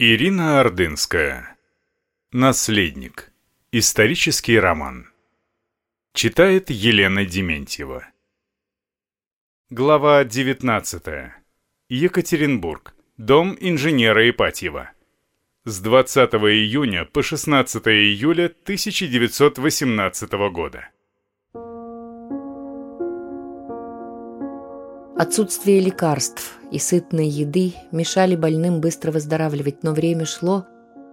Ирина Ордынская. Наследник. Исторический роман. Читает Елена Дементьева. Глава 19. Екатеринбург. Дом инженера Ипатьева. С 20 июня по 16 июля 1918 года. Отсутствие лекарств и сытной еды мешали больным быстро выздоравливать, но время шло.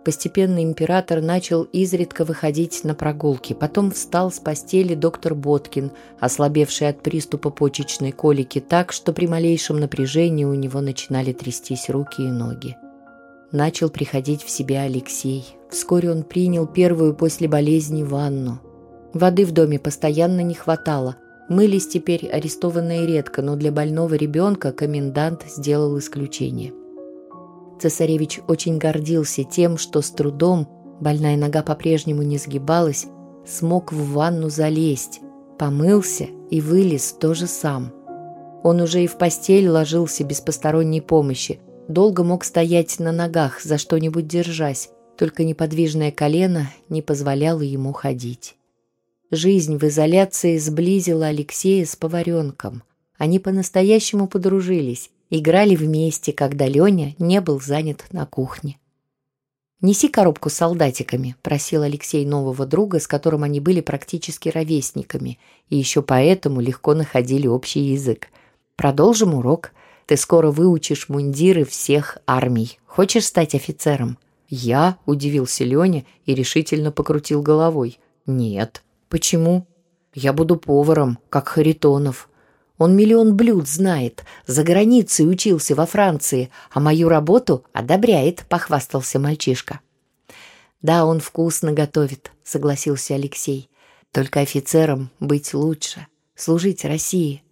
Постепенно император начал изредка выходить на прогулки. Потом встал с постели доктор Боткин, ослабевший от приступа почечной колики так, что при малейшем напряжении у него начинали трястись руки и ноги. Начал приходить в себя Алексей. Вскоре он принял первую после болезни ванну. Воды в доме постоянно не хватало – Мылись теперь арестованные редко, но для больного ребенка комендант сделал исключение. Цесаревич очень гордился тем, что с трудом, больная нога по-прежнему не сгибалась, смог в ванну залезть, помылся и вылез тоже сам. Он уже и в постель ложился без посторонней помощи, долго мог стоять на ногах, за что-нибудь держась, только неподвижное колено не позволяло ему ходить. Жизнь в изоляции сблизила Алексея с поваренком. Они по-настоящему подружились, играли вместе, когда Леня не был занят на кухне. «Неси коробку с солдатиками», – просил Алексей нового друга, с которым они были практически ровесниками, и еще поэтому легко находили общий язык. «Продолжим урок. Ты скоро выучишь мундиры всех армий. Хочешь стать офицером?» «Я?» – удивился Леня и решительно покрутил головой. «Нет». Почему? Я буду поваром, как Харитонов. Он миллион блюд знает, за границей учился во Франции, а мою работу одобряет, похвастался мальчишка. Да, он вкусно готовит, согласился Алексей. Только офицером быть лучше, служить России.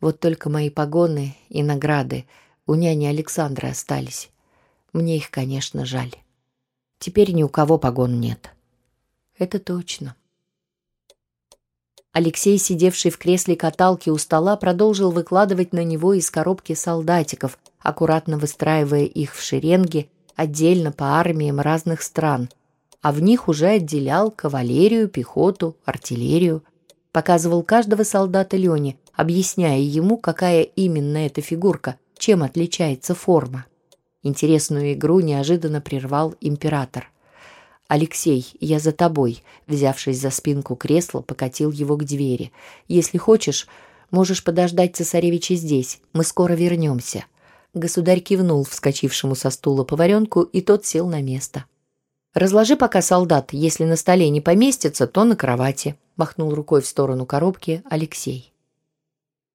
Вот только мои погоны и награды у няни Александра остались. Мне их, конечно, жаль. Теперь ни у кого погон нет. Это точно. Алексей, сидевший в кресле каталки у стола, продолжил выкладывать на него из коробки солдатиков, аккуратно выстраивая их в шеренги, отдельно по армиям разных стран, а в них уже отделял кавалерию, пехоту, артиллерию. Показывал каждого солдата Лене, объясняя ему, какая именно эта фигурка, чем отличается форма. Интересную игру неожиданно прервал император. «Алексей, я за тобой», взявшись за спинку кресла, покатил его к двери. «Если хочешь, можешь подождать цесаревича здесь. Мы скоро вернемся». Государь кивнул вскочившему со стула поваренку, и тот сел на место. «Разложи пока солдат, если на столе не поместится, то на кровати», махнул рукой в сторону коробки Алексей.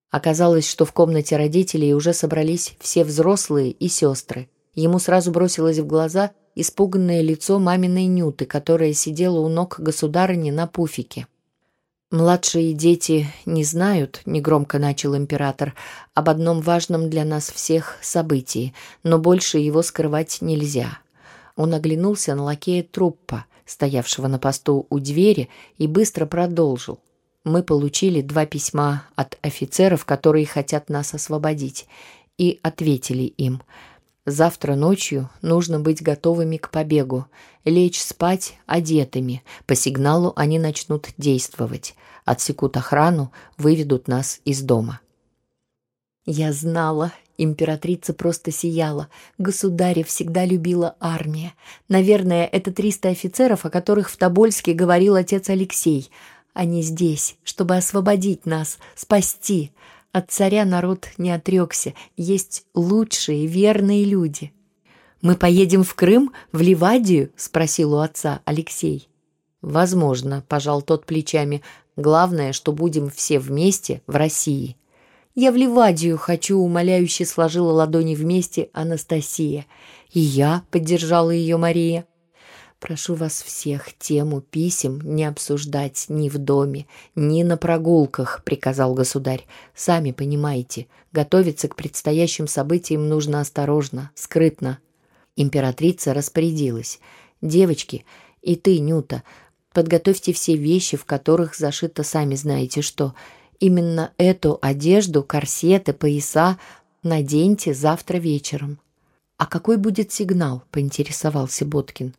Оказалось, что в комнате родителей уже собрались все взрослые и сестры. Ему сразу бросилось в глаза испуганное лицо маминой Нюты, которая сидела у ног государыни на пуфике. «Младшие дети не знают», — негромко начал император, «об одном важном для нас всех событии, но больше его скрывать нельзя». Он оглянулся на лакея Труппа, стоявшего на посту у двери, и быстро продолжил. «Мы получили два письма от офицеров, которые хотят нас освободить, и ответили им — Завтра ночью нужно быть готовыми к побегу, лечь спать одетыми. По сигналу они начнут действовать. Отсекут охрану, выведут нас из дома. Я знала, императрица просто сияла. Государя всегда любила армия. Наверное, это триста офицеров, о которых в Тобольске говорил отец Алексей. Они здесь, чтобы освободить нас, спасти. От царя народ не отрекся, есть лучшие, верные люди. «Мы поедем в Крым, в Ливадию?» – спросил у отца Алексей. «Возможно», – пожал тот плечами. «Главное, что будем все вместе в России». «Я в Ливадию хочу», – умоляюще сложила ладони вместе Анастасия. «И я», – поддержала ее Мария. Прошу вас всех тему писем не обсуждать ни в доме, ни на прогулках, приказал государь. Сами понимаете, готовиться к предстоящим событиям нужно осторожно, скрытно. Императрица распорядилась: "Девочки, и ты, Нюта, подготовьте все вещи, в которых зашито сами знаете что. Именно эту одежду, корсеты, пояса наденьте завтра вечером. «А какой будет сигнал?» — поинтересовался Боткин.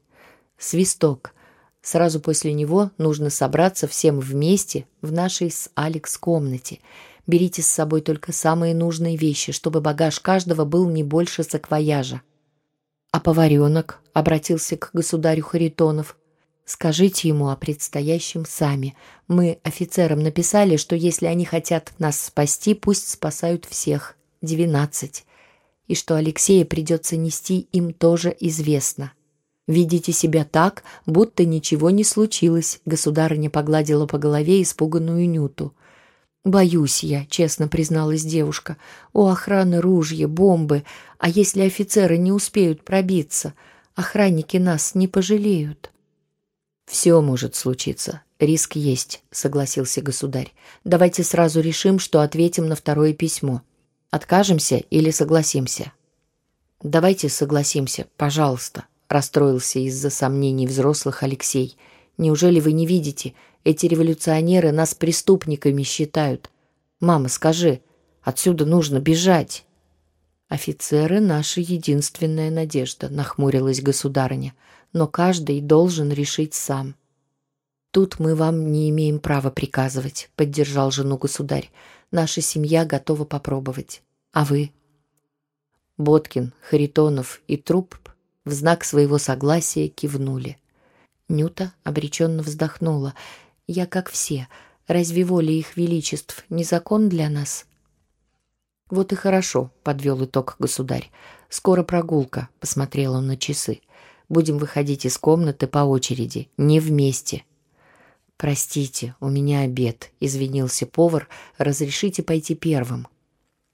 «Свисток. Сразу после него нужно собраться всем вместе в нашей с Алекс комнате. Берите с собой только самые нужные вещи, чтобы багаж каждого был не больше саквояжа». «А поваренок?» — обратился к государю Харитонов. «Скажите ему о предстоящем сами. Мы офицерам написали, что если они хотят нас спасти, пусть спасают всех. Двенадцать и что Алексея придется нести им тоже известно. «Видите себя так, будто ничего не случилось», — государыня погладила по голове испуганную Нюту. «Боюсь я», — честно призналась девушка. «У охраны ружья, бомбы, а если офицеры не успеют пробиться? Охранники нас не пожалеют». «Все может случиться. Риск есть», — согласился государь. «Давайте сразу решим, что ответим на второе письмо». Откажемся или согласимся? Давайте согласимся, пожалуйста, расстроился из-за сомнений взрослых Алексей. Неужели вы не видите, эти революционеры нас преступниками считают? Мама, скажи, отсюда нужно бежать. Офицеры наша единственная надежда, нахмурилась государыня, но каждый должен решить сам. Тут мы вам не имеем права приказывать, поддержал жену государь. Наша семья готова попробовать. А вы? Боткин, Харитонов и Труп в знак своего согласия кивнули. Нюта обреченно вздохнула. «Я как все. Разве воля их величеств не закон для нас?» «Вот и хорошо», — подвел итог государь. «Скоро прогулка», — посмотрел он на часы. «Будем выходить из комнаты по очереди, не вместе». «Простите, у меня обед», — извинился повар. «Разрешите пойти первым».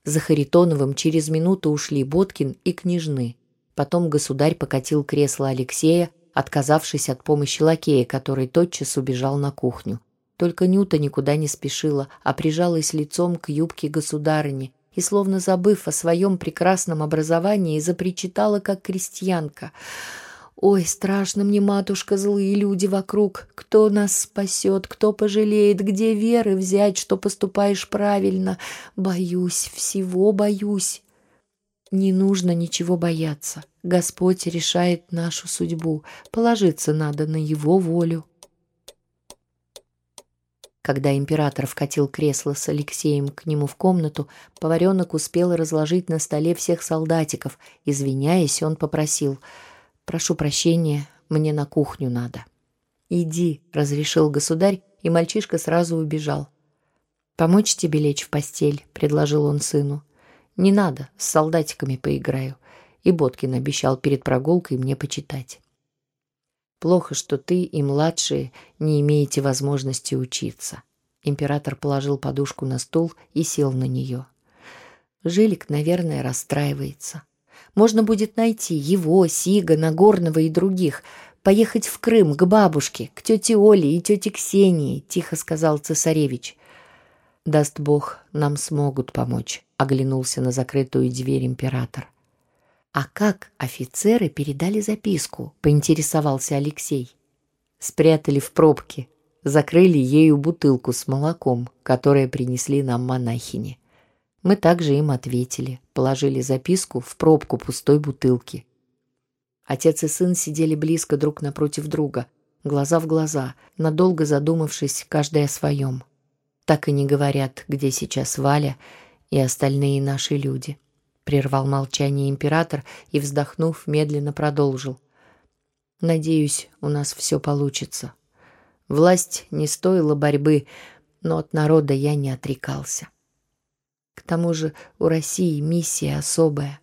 За Харитоновым через минуту ушли Боткин и Княжны. Потом государь покатил кресло Алексея, отказавшись от помощи лакея, который тотчас убежал на кухню. Только Нюта никуда не спешила, а прижалась лицом к юбке государыни и, словно забыв о своем прекрасном образовании, запричитала, как крестьянка — Ой, страшно мне, матушка, злые люди вокруг. Кто нас спасет, кто пожалеет, где веры взять, что поступаешь правильно? Боюсь, всего боюсь. Не нужно ничего бояться. Господь решает нашу судьбу. Положиться надо на Его волю. Когда император вкатил кресло с Алексеем к нему в комнату, поваренок успел разложить на столе всех солдатиков. Извиняясь, он попросил — Прошу прощения, мне на кухню надо. Иди, разрешил государь, и мальчишка сразу убежал. Помочь тебе лечь в постель, предложил он сыну. Не надо, с солдатиками поиграю. И Боткин обещал перед прогулкой мне почитать. Плохо, что ты и младшие не имеете возможности учиться. Император положил подушку на стул и сел на нее. Жилик, наверное, расстраивается. Можно будет найти его, Сига, Нагорного и других. Поехать в Крым к бабушке, к тете Оле и тете Ксении, тихо сказал цесаревич. Даст Бог, нам смогут помочь, оглянулся на закрытую дверь император. А как офицеры передали записку? поинтересовался Алексей. Спрятали в пробке, закрыли ею бутылку с молоком, которое принесли нам монахини. Мы также им ответили, положили записку в пробку пустой бутылки. Отец и сын сидели близко друг напротив друга, глаза в глаза, надолго задумавшись каждый о своем. Так и не говорят, где сейчас Валя и остальные наши люди. Прервал молчание император и, вздохнув, медленно продолжил. Надеюсь, у нас все получится. Власть не стоила борьбы, но от народа я не отрекался. К тому же у России миссия особая.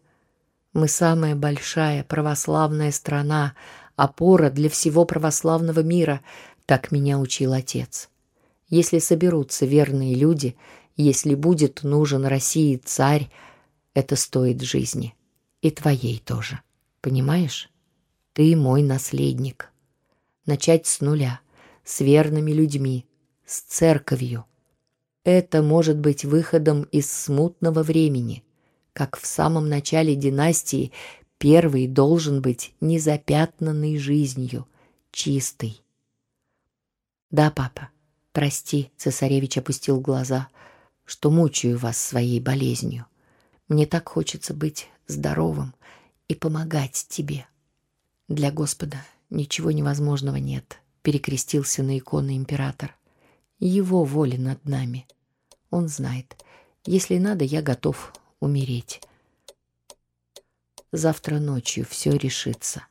Мы самая большая православная страна, опора для всего православного мира, так меня учил отец. Если соберутся верные люди, если будет нужен России царь, это стоит жизни. И твоей тоже. Понимаешь? Ты мой наследник. Начать с нуля, с верными людьми, с церковью. Это может быть выходом из смутного времени. Как в самом начале династии, первый должен быть незапятнанный жизнью, чистый. Да, папа, прости, цесаревич опустил глаза, что мучаю вас своей болезнью. Мне так хочется быть здоровым и помогать тебе. Для Господа ничего невозможного нет, перекрестился на иконы император. Его воля над нами. Он знает. Если надо, я готов умереть. Завтра ночью все решится.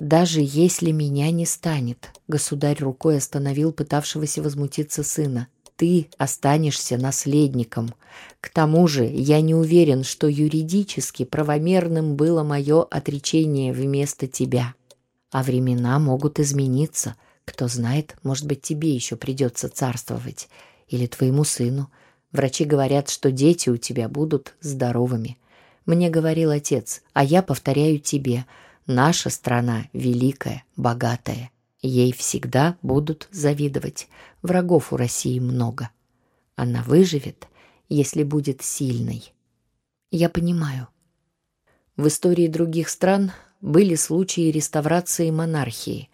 Даже если меня не станет, государь рукой остановил пытавшегося возмутиться сына. Ты останешься наследником. К тому же я не уверен, что юридически правомерным было мое отречение вместо тебя. А времена могут измениться. Кто знает, может быть, тебе еще придется царствовать. Или твоему сыну. Врачи говорят, что дети у тебя будут здоровыми. Мне говорил отец, а я повторяю тебе – Наша страна великая, богатая. Ей всегда будут завидовать. Врагов у России много. Она выживет, если будет сильной. Я понимаю. В истории других стран были случаи реставрации монархии.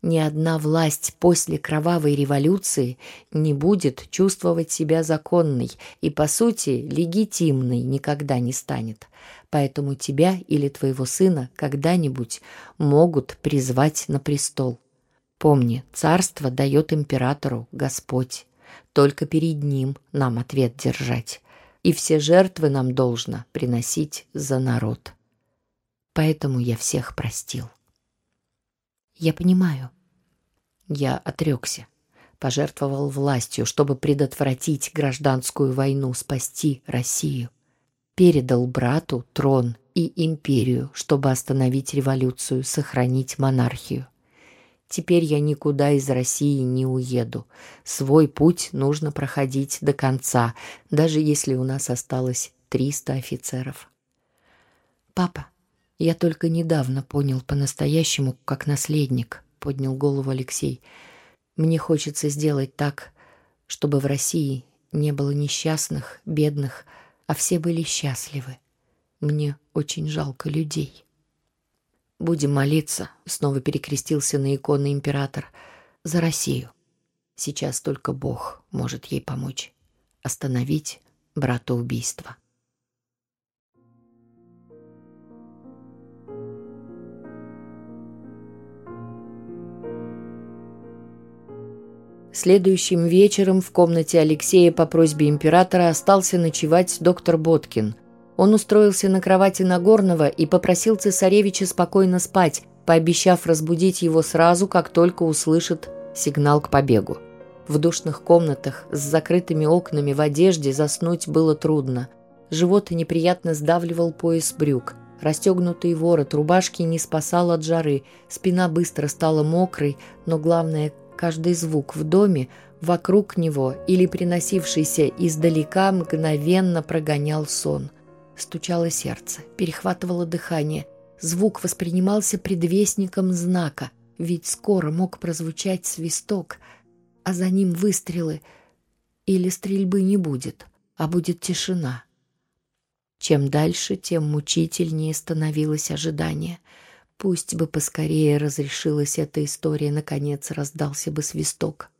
Ни одна власть после кровавой революции не будет чувствовать себя законной и, по сути, легитимной никогда не станет поэтому тебя или твоего сына когда-нибудь могут призвать на престол. Помни, царство дает императору Господь. Только перед ним нам ответ держать. И все жертвы нам должно приносить за народ. Поэтому я всех простил. Я понимаю. Я отрекся. Пожертвовал властью, чтобы предотвратить гражданскую войну, спасти Россию передал брату трон и империю, чтобы остановить революцию, сохранить монархию. Теперь я никуда из России не уеду. Свой путь нужно проходить до конца, даже если у нас осталось 300 офицеров. Папа, я только недавно понял по-настоящему, как наследник, поднял голову Алексей. Мне хочется сделать так, чтобы в России не было несчастных, бедных, а все были счастливы. Мне очень жалко людей. Будем молиться, снова перекрестился на иконы император, за Россию. Сейчас только Бог может ей помочь остановить братоубийство. Следующим вечером в комнате Алексея по просьбе императора остался ночевать доктор Боткин. Он устроился на кровати Нагорного и попросил цесаревича спокойно спать, пообещав разбудить его сразу, как только услышит сигнал к побегу. В душных комнатах с закрытыми окнами в одежде заснуть было трудно. Живот неприятно сдавливал пояс брюк. Расстегнутый ворот рубашки не спасал от жары, спина быстро стала мокрой, но главное, Каждый звук в доме, вокруг него или приносившийся издалека мгновенно прогонял сон. Стучало сердце, перехватывало дыхание. Звук воспринимался предвестником знака, ведь скоро мог прозвучать свисток, а за ним выстрелы. Или стрельбы не будет, а будет тишина. Чем дальше, тем мучительнее становилось ожидание — Пусть бы поскорее разрешилась эта история, наконец раздался бы свисток.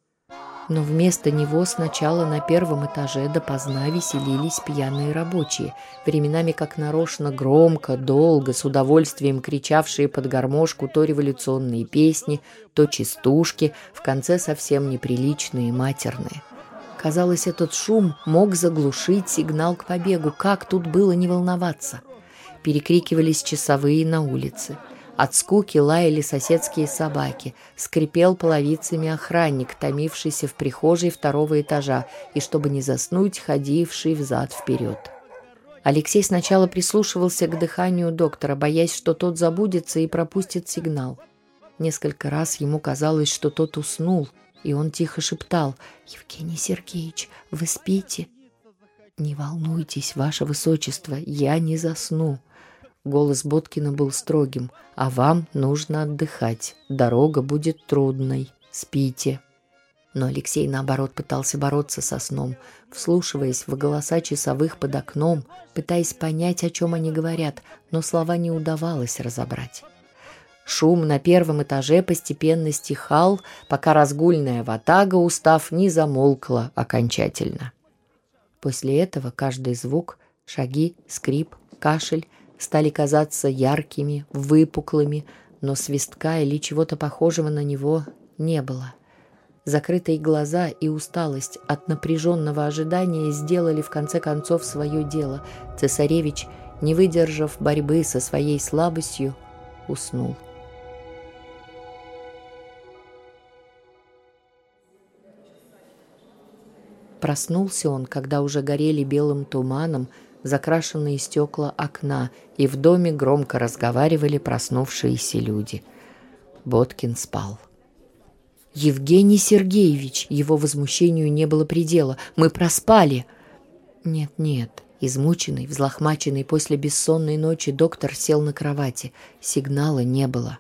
Но вместо него сначала на первом этаже допоздна веселились пьяные рабочие, временами как нарочно громко, долго, с удовольствием кричавшие под гармошку то революционные песни, то частушки, в конце совсем неприличные матерные. Казалось, этот шум мог заглушить сигнал к побегу. Как тут было не волноваться? Перекрикивались часовые на улице. От скуки лаяли соседские собаки, скрипел половицами охранник, томившийся в прихожей второго этажа, и, чтобы не заснуть, ходивший взад-вперед. Алексей сначала прислушивался к дыханию доктора, боясь, что тот забудется и пропустит сигнал. Несколько раз ему казалось, что тот уснул, и он тихо шептал «Евгений Сергеевич, вы спите?» «Не волнуйтесь, ваше высочество, я не засну», Голос Боткина был строгим. «А вам нужно отдыхать. Дорога будет трудной. Спите». Но Алексей, наоборот, пытался бороться со сном, вслушиваясь в голоса часовых под окном, пытаясь понять, о чем они говорят, но слова не удавалось разобрать. Шум на первом этаже постепенно стихал, пока разгульная ватага, устав, не замолкла окончательно. После этого каждый звук, шаги, скрип, кашель стали казаться яркими, выпуклыми, но свистка или чего-то похожего на него не было. Закрытые глаза и усталость от напряженного ожидания сделали в конце концов свое дело. Цесаревич, не выдержав борьбы со своей слабостью, уснул. Проснулся он, когда уже горели белым туманом закрашенные стекла окна, и в доме громко разговаривали проснувшиеся люди. Боткин спал. «Евгений Сергеевич!» Его возмущению не было предела. «Мы проспали!» «Нет-нет». Измученный, взлохмаченный после бессонной ночи, доктор сел на кровати. Сигнала не было.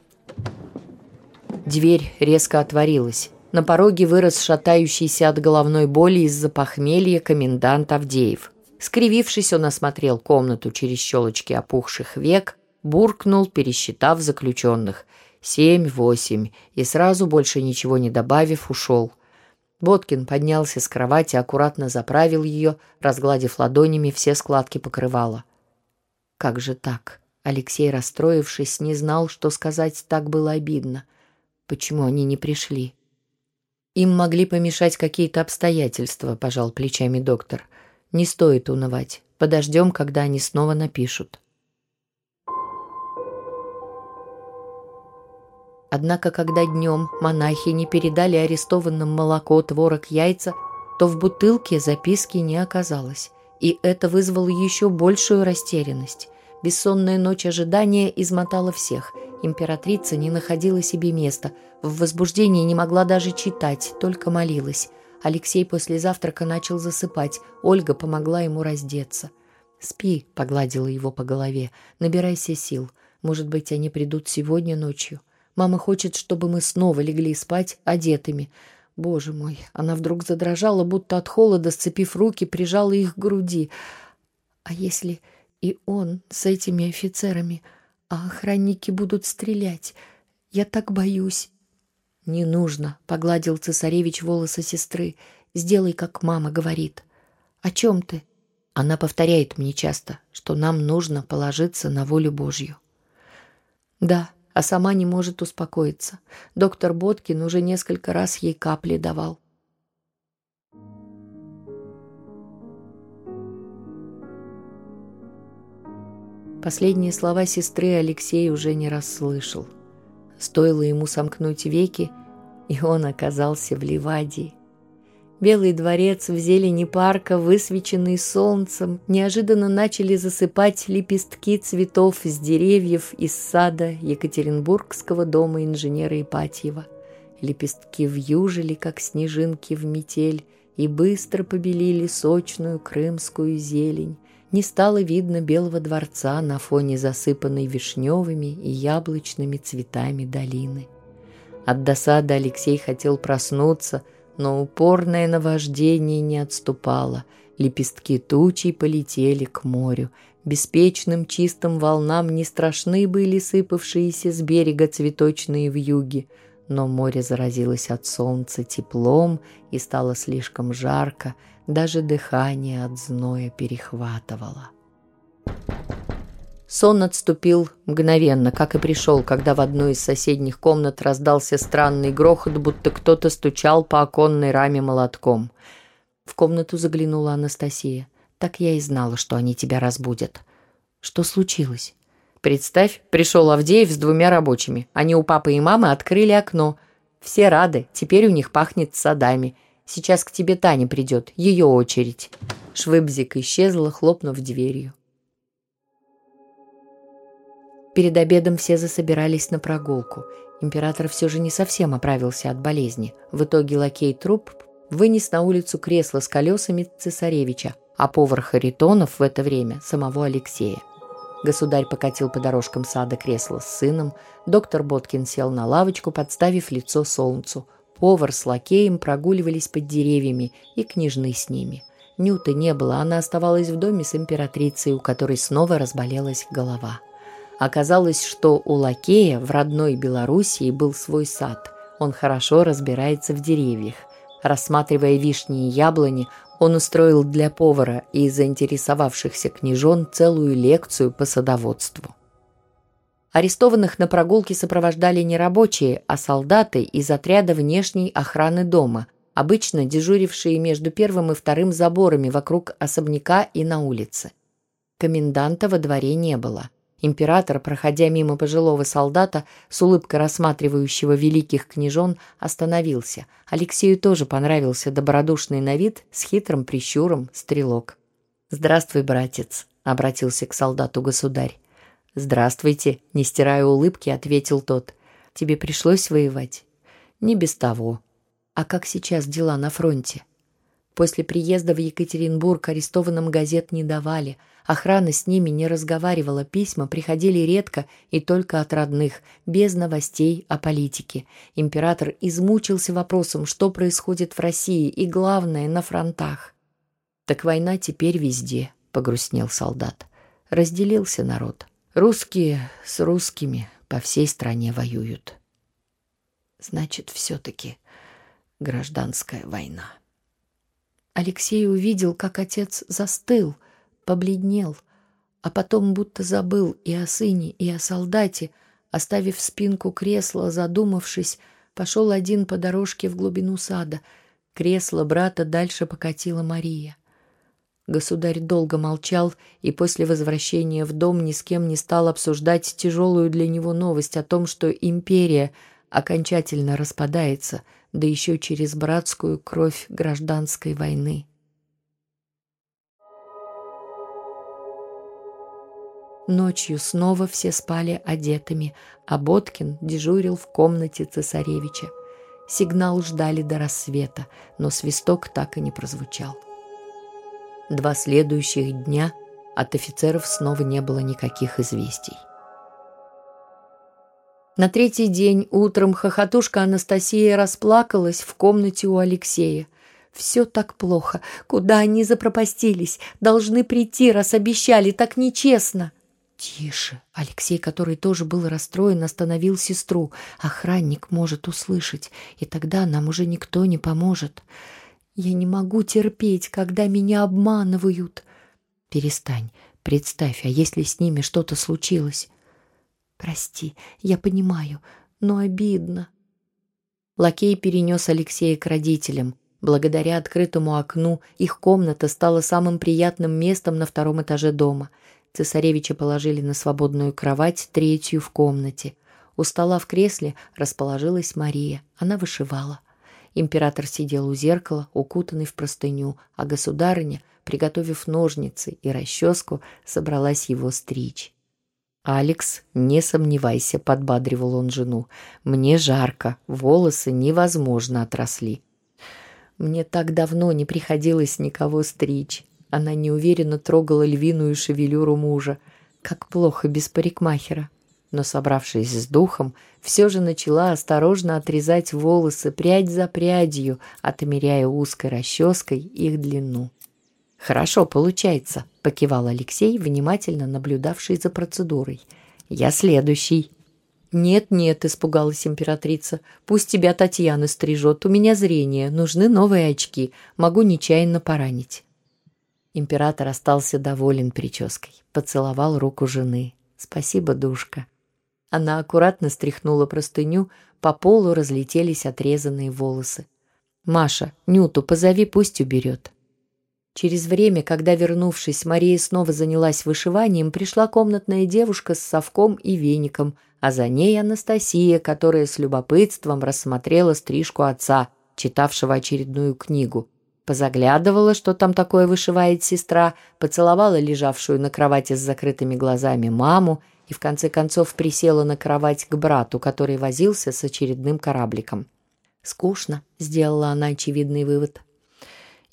Дверь резко отворилась. На пороге вырос шатающийся от головной боли из-за похмелья комендант Авдеев. Скривившись, он осмотрел комнату через щелочки опухших век, буркнул, пересчитав заключенных. Семь, восемь, и сразу, больше ничего не добавив, ушел. Боткин поднялся с кровати, аккуратно заправил ее, разгладив ладонями все складки покрывала. Как же так? Алексей, расстроившись, не знал, что сказать, так было обидно. Почему они не пришли? Им могли помешать какие-то обстоятельства, пожал плечами доктор. Не стоит унывать. Подождем, когда они снова напишут. Однако, когда днем монахи не передали арестованным молоко, творог, яйца, то в бутылке записки не оказалось. И это вызвало еще большую растерянность. Бессонная ночь ожидания измотала всех. Императрица не находила себе места. В возбуждении не могла даже читать, только молилась. Алексей после завтрака начал засыпать. Ольга помогла ему раздеться. «Спи», — погладила его по голове. «Набирайся сил. Может быть, они придут сегодня ночью. Мама хочет, чтобы мы снова легли спать одетыми. Боже мой!» Она вдруг задрожала, будто от холода, сцепив руки, прижала их к груди. «А если и он с этими офицерами, а охранники будут стрелять? Я так боюсь». «Не нужно», — погладил цесаревич волосы сестры. «Сделай, как мама говорит». «О чем ты?» Она повторяет мне часто, что нам нужно положиться на волю Божью. Да, а сама не может успокоиться. Доктор Боткин уже несколько раз ей капли давал. Последние слова сестры Алексей уже не раз слышал. Стоило ему сомкнуть веки, и он оказался в Ливадии. Белый дворец в зелени парка, высвеченный солнцем, неожиданно начали засыпать лепестки цветов с деревьев из сада Екатеринбургского дома инженера Ипатьева. Лепестки вьюжили, как снежинки в метель, и быстро побелили сочную крымскую зелень. Не стало видно Белого дворца на фоне засыпанной вишневыми и яблочными цветами долины. От досады Алексей хотел проснуться, но упорное наваждение не отступало. Лепестки тучей полетели к морю. Беспечным чистым волнам не страшны были сыпавшиеся с берега цветочные вьюги, но море заразилось от солнца теплом и стало слишком жарко, даже дыхание от зноя перехватывало. Сон отступил мгновенно, как и пришел, когда в одной из соседних комнат раздался странный грохот, будто кто-то стучал по оконной раме молотком. В комнату заглянула Анастасия. «Так я и знала, что они тебя разбудят». «Что случилось?» «Представь, пришел Авдеев с двумя рабочими. Они у папы и мамы открыли окно. Все рады, теперь у них пахнет садами. Сейчас к тебе Таня придет, ее очередь». Швыбзик исчезла, хлопнув дверью. Перед обедом все засобирались на прогулку. Император все же не совсем оправился от болезни. В итоге лакей труп вынес на улицу кресло с колесами цесаревича, а повар Харитонов в это время – самого Алексея. Государь покатил по дорожкам сада кресло с сыном, доктор Боткин сел на лавочку, подставив лицо солнцу. Повар с лакеем прогуливались под деревьями и княжны с ними. Нюты не было, она оставалась в доме с императрицей, у которой снова разболелась голова. Оказалось, что у лакея в родной Белоруссии был свой сад. Он хорошо разбирается в деревьях. Рассматривая вишни и яблони, Он устроил для повара и заинтересовавшихся княжон целую лекцию по садоводству. Арестованных на прогулке сопровождали не рабочие, а солдаты из отряда внешней охраны дома, обычно дежурившие между первым и вторым заборами вокруг особняка и на улице. Коменданта во дворе не было. Император, проходя мимо пожилого солдата, с улыбкой рассматривающего великих княжон, остановился. Алексею тоже понравился добродушный на вид с хитрым прищуром стрелок. «Здравствуй, братец», — обратился к солдату государь. «Здравствуйте», — не стирая улыбки, ответил тот. «Тебе пришлось воевать?» «Не без того». «А как сейчас дела на фронте?» После приезда в Екатеринбург арестованным газет не давали. Охрана с ними не разговаривала, письма приходили редко и только от родных, без новостей о политике. Император измучился вопросом, что происходит в России и, главное, на фронтах. «Так война теперь везде», — погрустнел солдат. Разделился народ. Русские с русскими по всей стране воюют. Значит, все-таки гражданская война. Алексей увидел, как отец застыл, побледнел, а потом будто забыл и о сыне, и о солдате, оставив спинку кресла, задумавшись, пошел один по дорожке в глубину сада. Кресло брата дальше покатила Мария. Государь долго молчал и после возвращения в дом ни с кем не стал обсуждать тяжелую для него новость о том, что империя окончательно распадается, да еще через братскую кровь гражданской войны. Ночью снова все спали одетыми, а Боткин дежурил в комнате цесаревича. Сигнал ждали до рассвета, но свисток так и не прозвучал. Два следующих дня от офицеров снова не было никаких известий. На третий день утром хохотушка Анастасия расплакалась в комнате у Алексея. «Все так плохо. Куда они запропастились? Должны прийти, раз обещали. Так нечестно!» «Тише!» Алексей, который тоже был расстроен, остановил сестру. «Охранник может услышать, и тогда нам уже никто не поможет». Я не могу терпеть, когда меня обманывают. Перестань, представь, а если с ними что-то случилось? Прости, я понимаю, но обидно. Лакей перенес Алексея к родителям. Благодаря открытому окну их комната стала самым приятным местом на втором этаже дома. Цесаревича положили на свободную кровать, третью в комнате. У стола в кресле расположилась Мария. Она вышивала. Император сидел у зеркала, укутанный в простыню, а государыня, приготовив ножницы и расческу, собралась его стричь. «Алекс, не сомневайся», — подбадривал он жену. «Мне жарко, волосы невозможно отросли». «Мне так давно не приходилось никого стричь». Она неуверенно трогала львиную шевелюру мужа. «Как плохо без парикмахера» но, собравшись с духом, все же начала осторожно отрезать волосы прядь за прядью, отмеряя узкой расческой их длину. «Хорошо получается», — покивал Алексей, внимательно наблюдавший за процедурой. «Я следующий». «Нет-нет», — испугалась императрица, — «пусть тебя Татьяна стрижет, у меня зрение, нужны новые очки, могу нечаянно поранить». Император остался доволен прической, поцеловал руку жены. «Спасибо, душка». Она аккуратно стряхнула простыню, по полу разлетелись отрезанные волосы. «Маша, Нюту позови, пусть уберет». Через время, когда, вернувшись, Мария снова занялась вышиванием, пришла комнатная девушка с совком и веником, а за ней Анастасия, которая с любопытством рассмотрела стрижку отца, читавшего очередную книгу. Позаглядывала, что там такое вышивает сестра, поцеловала лежавшую на кровати с закрытыми глазами маму и в конце концов присела на кровать к брату, который возился с очередным корабликом. «Скучно», — сделала она очевидный вывод.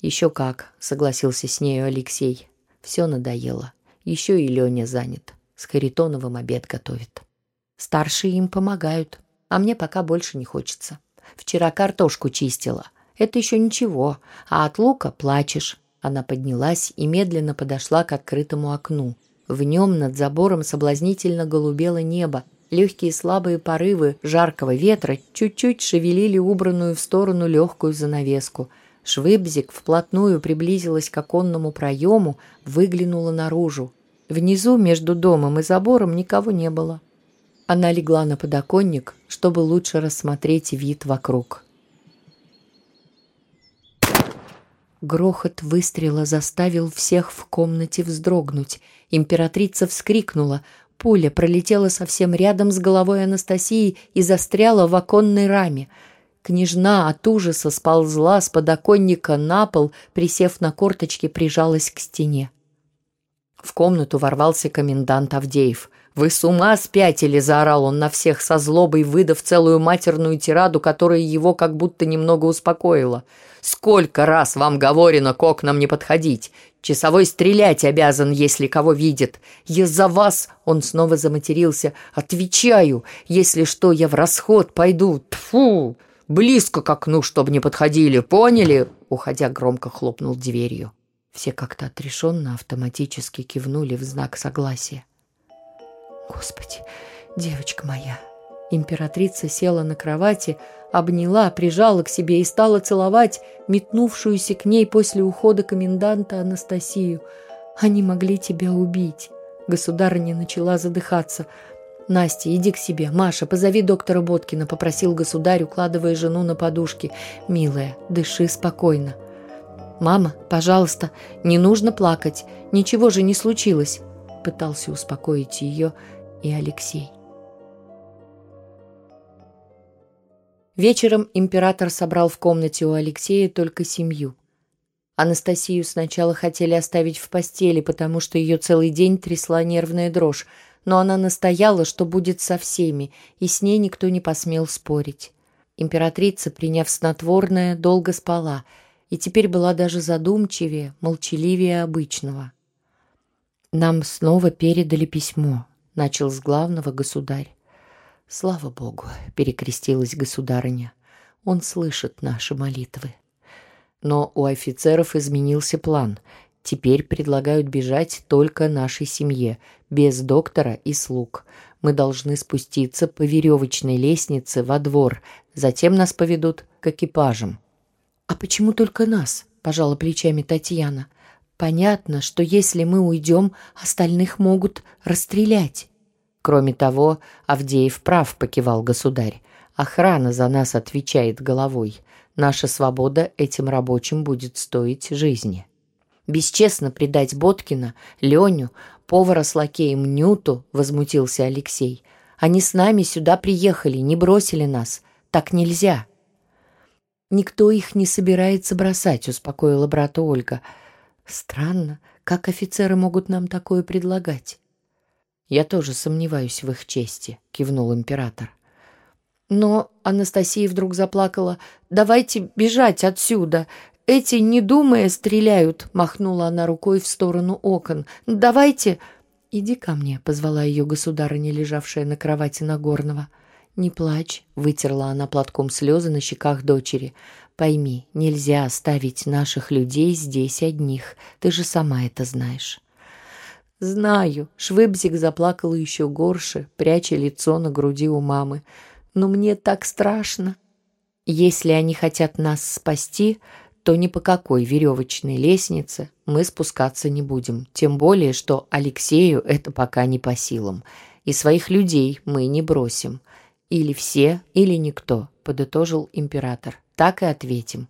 «Еще как», — согласился с нею Алексей. «Все надоело. Еще и Леня занят. С Харитоновым обед готовит. Старшие им помогают, а мне пока больше не хочется. Вчера картошку чистила. Это еще ничего, а от лука плачешь». Она поднялась и медленно подошла к открытому окну — в нем над забором соблазнительно голубело небо. Легкие слабые порывы жаркого ветра чуть-чуть шевелили убранную в сторону легкую занавеску. Швыбзик вплотную приблизилась к оконному проему, выглянула наружу. Внизу, между домом и забором, никого не было. Она легла на подоконник, чтобы лучше рассмотреть вид вокруг. Грохот выстрела заставил всех в комнате вздрогнуть. Императрица вскрикнула. Пуля пролетела совсем рядом с головой Анастасии и застряла в оконной раме. Княжна от ужаса сползла с подоконника на пол, присев на корточки, прижалась к стене. В комнату ворвался комендант Авдеев. «Вы с ума спятили!» – заорал он на всех со злобой, выдав целую матерную тираду, которая его как будто немного успокоила. «Сколько раз вам говорено к окнам не подходить? Часовой стрелять обязан, если кого видит. Я за вас!» – он снова заматерился. «Отвечаю! Если что, я в расход пойду. Тфу! Близко к окну, чтобы не подходили, поняли?» Уходя, громко хлопнул дверью. Все как-то отрешенно автоматически кивнули в знак согласия. Господи, девочка моя. Императрица села на кровати, обняла, прижала к себе и стала целовать метнувшуюся к ней после ухода коменданта Анастасию. Они могли тебя убить. Государыня начала задыхаться. «Настя, иди к себе. Маша, позови доктора Боткина», — попросил государь, укладывая жену на подушки. «Милая, дыши спокойно». «Мама, пожалуйста, не нужно плакать. Ничего же не случилось», — пытался успокоить ее и Алексей. Вечером император собрал в комнате у Алексея только семью. Анастасию сначала хотели оставить в постели, потому что ее целый день трясла нервная дрожь, но она настояла, что будет со всеми, и с ней никто не посмел спорить. Императрица, приняв снотворное, долго спала, и теперь была даже задумчивее, молчаливее обычного. «Нам снова передали письмо», начал с главного государь. Слава Богу, перекрестилась государыня. Он слышит наши молитвы. Но у офицеров изменился план. Теперь предлагают бежать только нашей семье, без доктора и слуг. Мы должны спуститься по веревочной лестнице во двор, затем нас поведут к экипажам. А почему только нас? пожала плечами Татьяна. Понятно, что если мы уйдем, остальных могут расстрелять. Кроме того, Авдеев прав, покивал государь. Охрана за нас отвечает головой. Наша свобода этим рабочим будет стоить жизни. Бесчестно предать Боткина, Леню, повара с лакеем Нюту, возмутился Алексей. Они с нами сюда приехали, не бросили нас. Так нельзя. Никто их не собирается бросать, успокоила брата Ольга. Странно, как офицеры могут нам такое предлагать? Я тоже сомневаюсь в их чести, кивнул император. Но Анастасия вдруг заплакала. Давайте бежать отсюда. Эти, не думая, стреляют, махнула она рукой в сторону окон. Давайте. Иди ко мне, позвала ее государыня, лежавшая на кровати Нагорного. Не плачь, вытерла она платком слезы на щеках дочери. Пойми, нельзя оставить наших людей здесь одних. Ты же сама это знаешь. Знаю, Швыбзик заплакала еще горше, пряча лицо на груди у мамы. Но мне так страшно. Если они хотят нас спасти, то ни по какой веревочной лестнице мы спускаться не будем. Тем более, что Алексею это пока не по силам. И своих людей мы не бросим. Или все, или никто, подытожил император. Так и ответим.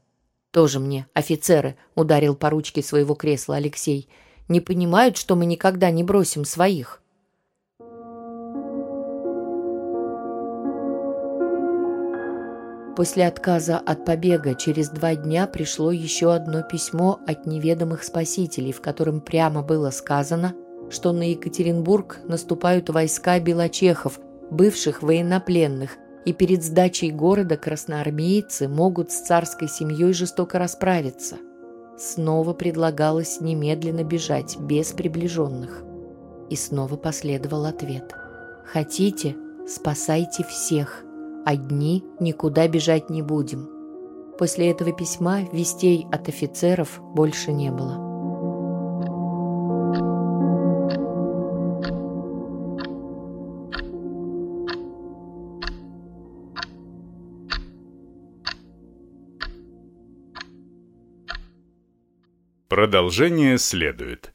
Тоже мне, офицеры, ударил по ручке своего кресла Алексей не понимают, что мы никогда не бросим своих. После отказа от побега через два дня пришло еще одно письмо от неведомых спасителей, в котором прямо было сказано, что на Екатеринбург наступают войска белочехов, бывших военнопленных, и перед сдачей города красноармейцы могут с царской семьей жестоко расправиться – Снова предлагалось немедленно бежать без приближенных. И снова последовал ответ. «Хотите? Спасайте всех. Одни никуда бежать не будем». После этого письма вестей от офицеров больше не было. Продолжение следует.